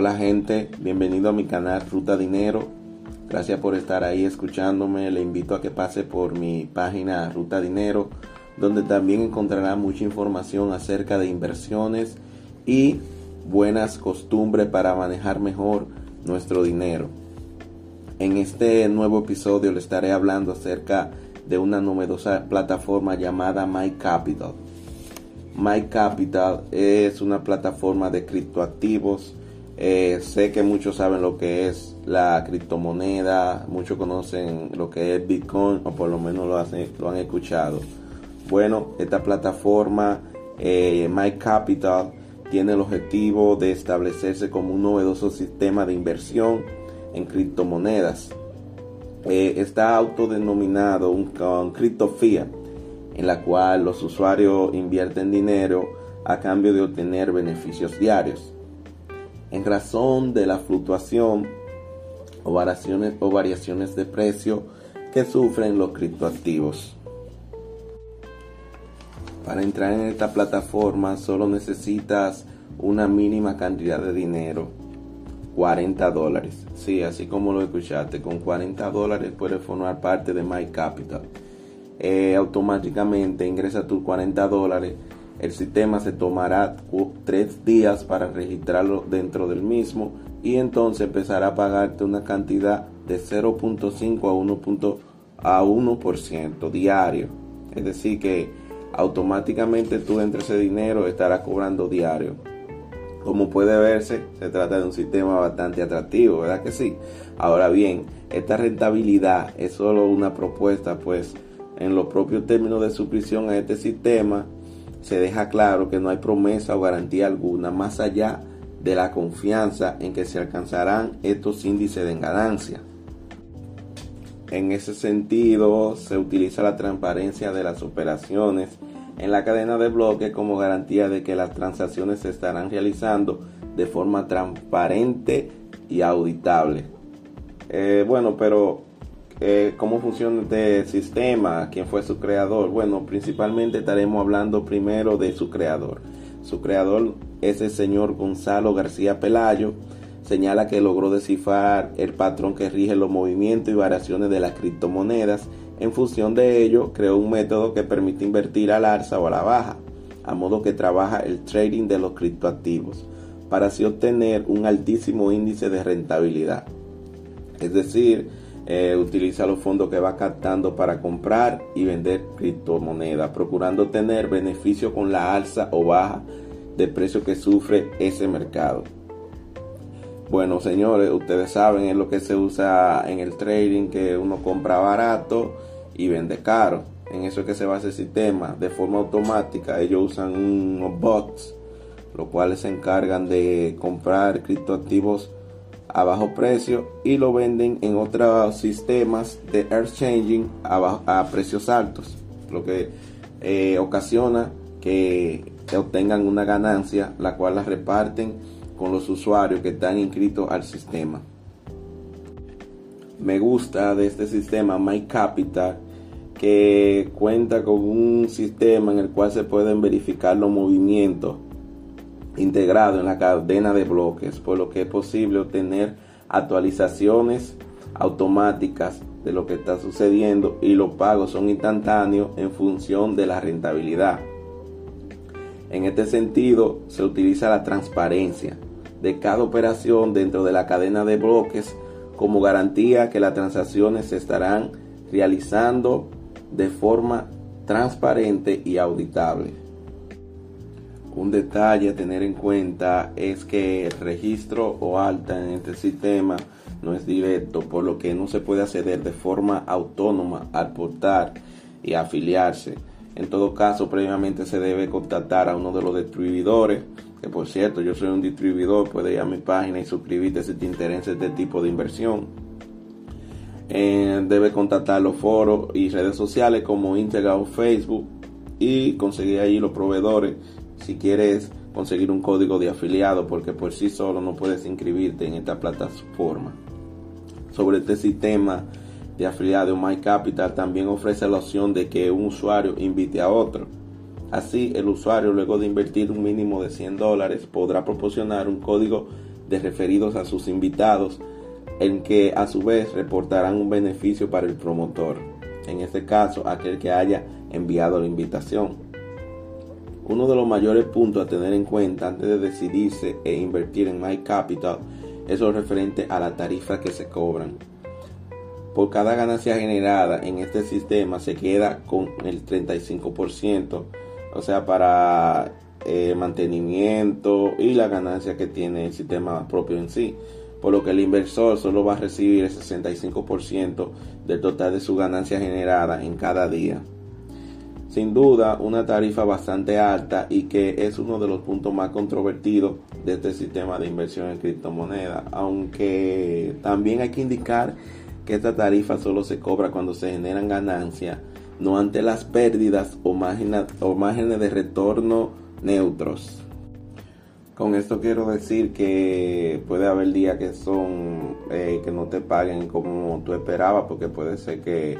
Hola gente, bienvenido a mi canal Ruta Dinero. Gracias por estar ahí escuchándome. Le invito a que pase por mi página Ruta Dinero, donde también encontrará mucha información acerca de inversiones y buenas costumbres para manejar mejor nuestro dinero. En este nuevo episodio le estaré hablando acerca de una novedosa plataforma llamada My Capital. My Capital es una plataforma de criptoactivos. Eh, sé que muchos saben lo que es la criptomoneda, muchos conocen lo que es Bitcoin o por lo menos lo, han escuchado. Bueno, esta plataforma eh, My Capital tiene el objetivo de establecerse como un novedoso sistema de inversión en criptomonedas. Eh, está autodenominado un, un criptofía en la cual los usuarios invierten dinero a cambio de obtener beneficios diarios. En razón de la fluctuación o variaciones, o variaciones de precio que sufren los criptoactivos. Para entrar en esta plataforma solo necesitas una mínima cantidad de dinero, 40 dólares. Sí, así como lo escuchaste, con 40 dólares puedes formar parte de My Capital. Eh, automáticamente ingresa tus 40 dólares. El sistema se tomará tres días para registrarlo dentro del mismo y entonces empezará a pagarte una cantidad de 0.5 a 1. a 1% diario. Es decir que automáticamente tú entre ese dinero estarás cobrando diario. Como puede verse, se trata de un sistema bastante atractivo, ¿verdad que sí? Ahora bien, esta rentabilidad es solo una propuesta, pues en los propios términos de suscripción a este sistema, se deja claro que no hay promesa o garantía alguna más allá de la confianza en que se alcanzarán estos índices de ganancia. En ese sentido, se utiliza la transparencia de las operaciones en la cadena de bloques como garantía de que las transacciones se estarán realizando de forma transparente y auditable. Eh, bueno, pero eh, cómo funciona este sistema, quién fue su creador. Bueno, principalmente estaremos hablando primero de su creador. Su creador es el señor Gonzalo García Pelayo. Señala que logró descifrar el patrón que rige los movimientos y variaciones de las criptomonedas. En función de ello, creó un método que permite invertir al alza o a la baja, a modo que trabaja el trading de los criptoactivos, para así obtener un altísimo índice de rentabilidad. Es decir, eh, utiliza los fondos que va captando para comprar y vender criptomonedas, procurando tener beneficio con la alza o baja de precio que sufre ese mercado. Bueno, señores, ustedes saben es lo que se usa en el trading, que uno compra barato y vende caro. En eso es que se basa el sistema. De forma automática, ellos usan unos bots, los cuales se encargan de comprar criptoactivos a bajo precio y lo venden en otros sistemas de exchanging a, a precios altos, lo que eh, ocasiona que, obtengan una ganancia, la cual la reparten con los usuarios que están inscritos al sistema. Me gusta de este sistema My Capital que cuenta con un sistema en el cual se pueden verificar los movimientos integrado en la cadena de bloques, por lo que es posible obtener actualizaciones automáticas de lo que está sucediendo y los pagos son instantáneos en función de la rentabilidad. En este sentido, se utiliza la transparencia de cada operación dentro de la cadena de bloques como garantía que las transacciones se estarán realizando de forma transparente y auditable. Un detalle a tener en cuenta es que el registro o alta en este sistema no es directo, por lo que no se puede acceder de forma autónoma al portal y afiliarse. En todo caso, previamente se debe contactar a uno de los distribuidores, que por cierto, yo soy un distribuidor, puedes ir a mi página y suscribirte si te interesa este tipo de inversión. Eh, debe contactar los foros y redes sociales como Instagram o Facebook y conseguir ahí los proveedores si quieres conseguir un código de afiliado porque por sí solo no puedes inscribirte en esta plataforma. Sobre este sistema de afiliado MyCapital también ofrece la opción de que un usuario invite a otro. Así el usuario luego de invertir un mínimo de 100 dólares podrá proporcionar un código de referidos a sus invitados, en que a su vez reportarán un beneficio para el promotor, en este caso aquel que haya enviado la invitación. Uno de los mayores puntos a tener en cuenta antes de decidirse e invertir en My Capital es lo referente a la tarifa que se cobran. Por cada ganancia generada en este sistema se queda con el 35%, o sea, para eh, mantenimiento y la ganancia que tiene el sistema propio en sí. Por lo que el inversor solo va a recibir el 65% del total de su ganancia generada en cada día. Sin duda, una tarifa bastante alta y que es uno de los puntos más controvertidos de este sistema de inversión en criptomonedas. Aunque también hay que indicar que esta tarifa solo se cobra cuando se generan ganancias, no ante las pérdidas o márgenes de retorno neutros. Con esto quiero decir que puede haber días que son eh, que no te paguen como tú esperabas, porque puede ser que,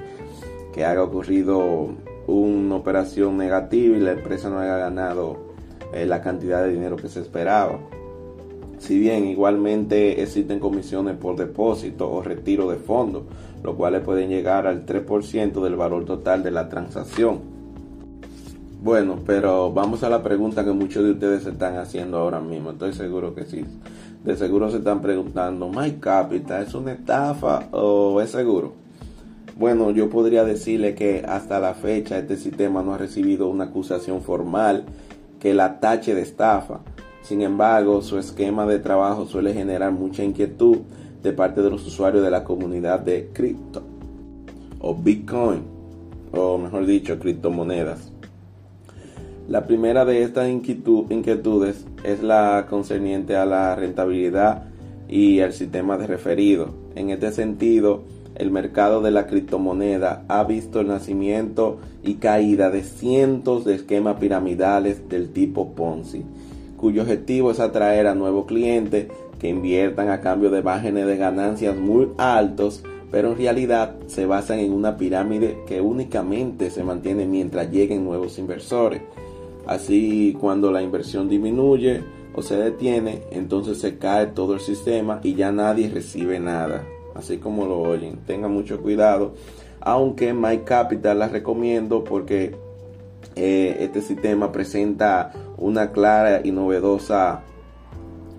que haya ocurrido una operación negativa y la empresa no haya ganado eh, la cantidad de dinero que se esperaba. Si bien igualmente existen comisiones por depósito o retiro de fondos, los cuales pueden llegar al 3% del valor total de la transacción. Bueno, pero vamos a la pregunta que muchos de ustedes se están haciendo ahora mismo. Estoy seguro que sí. De seguro se están preguntando, ¿My Capital es una estafa o es seguro? Bueno, yo podría decirle que hasta la fecha este sistema no ha recibido una acusación formal que la tache de estafa. Sin embargo, su esquema de trabajo suele generar mucha inquietud de parte de los usuarios de la comunidad de cripto o Bitcoin, o mejor dicho, criptomonedas. La primera de estas inquietudes es la concerniente a la rentabilidad y el sistema de referido. En este sentido, el mercado de la criptomoneda ha visto el nacimiento y caída de cientos de esquemas piramidales del tipo Ponzi, cuyo objetivo es atraer a nuevos clientes que inviertan a cambio de márgenes de ganancias muy altos, pero en realidad se basan en una pirámide que únicamente se mantiene mientras lleguen nuevos inversores. Así cuando la inversión disminuye o se detiene, entonces se cae todo el sistema y ya nadie recibe nada. Así como lo oyen, tengan mucho cuidado. Aunque My Capital la recomiendo porque eh, este sistema presenta una clara y novedosa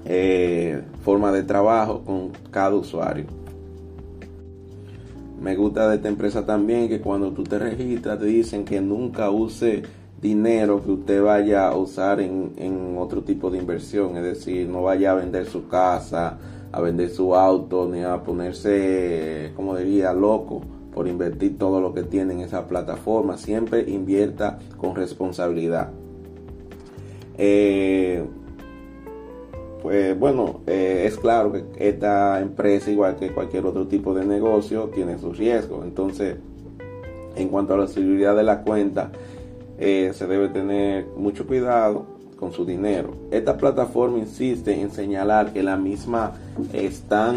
eh, forma de trabajo con cada usuario. Me gusta de esta empresa también que cuando tú te registras te dicen que nunca use dinero que usted vaya a usar en, en, otro tipo de inversión, es decir, no vaya a vender su casa, a vender su auto, ni a ponerse, como diría, loco por invertir todo lo que tiene en esa plataforma. Siempre invierta con responsabilidad. Eh, pues bueno, eh, es claro que esta empresa, igual que cualquier otro tipo de negocio, tiene sus riesgos. Entonces, en cuanto a la seguridad de la cuenta, eh, se debe tener mucho cuidado con su dinero. Esta plataforma insiste en señalar que la misma están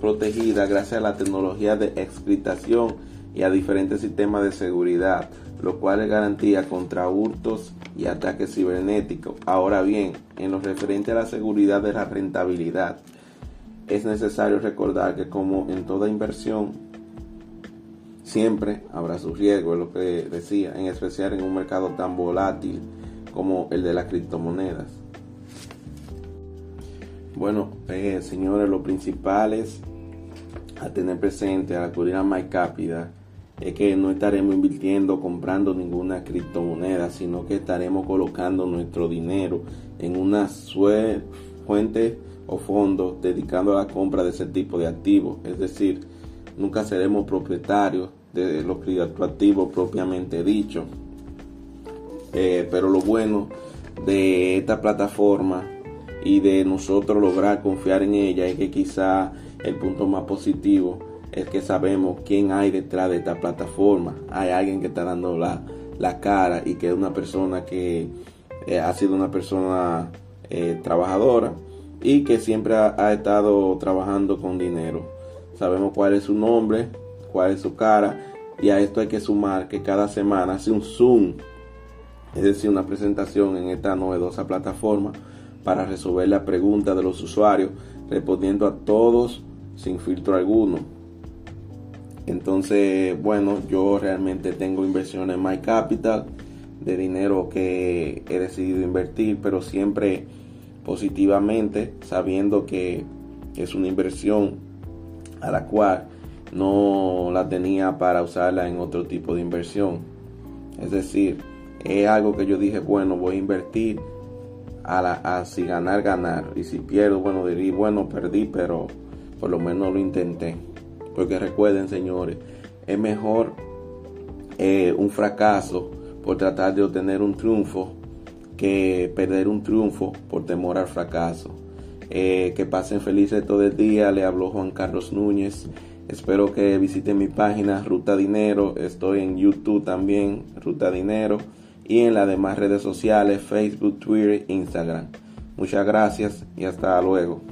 protegida gracias a la tecnología de excriptación y a diferentes sistemas de seguridad, lo cual es garantía contra hurtos y ataques cibernéticos. Ahora bien, en lo referente a la seguridad de la rentabilidad, es necesario recordar que como en toda inversión, siempre habrá su riesgo, es lo que decía, en especial en un mercado tan volátil como el de las criptomonedas. Bueno, eh, señores, lo principal es a tener presente al acudir a MyCapital es que no estaremos invirtiendo, comprando ninguna criptomoneda, sino que estaremos colocando nuestro dinero en una fuente o fondo dedicando a la compra de ese tipo de activos. Es decir, nunca seremos propietarios de los criptoactivos propiamente dicho. Eh, pero lo bueno de esta plataforma y de nosotros lograr confiar en ella es que quizá el punto más positivo es que sabemos quién hay detrás de esta plataforma. Hay alguien que está dando la, la cara y que es una persona que eh, ha sido una persona eh, trabajadora y que siempre ha estado trabajando con dinero. Sabemos cuál es su nombre, cuál es su cara y a esto hay que sumar que cada semana hace un zoom, es decir, una presentación en esta novedosa plataforma para resolver la pregunta de los usuarios, respondiendo a todos sin filtro alguno. Entonces, bueno, yo realmente tengo inversiones en My Capital, de dinero que he decidido invertir, pero siempre positivamente, sabiendo que es una inversión a la cual no la tenía para usarla en otro tipo de inversión. Es decir, es algo que yo dije, bueno, voy a invertir a, la, si ganar, ganar. Y si pierdo, bueno, diría, bueno, perdí, pero por lo menos lo intenté. Porque recuerden, señores, es mejor eh, un fracaso por tratar de obtener un triunfo que perder un triunfo por temor al fracaso. Eh, que pasen felices todo el día. Le habló Juan Carlos Núñez. Espero que visiten mi página Ruta Dinero. Estoy en YouTube también, Ruta Dinero. Y en las demás redes sociales, Facebook, Twitter, Instagram. Muchas gracias y hasta luego.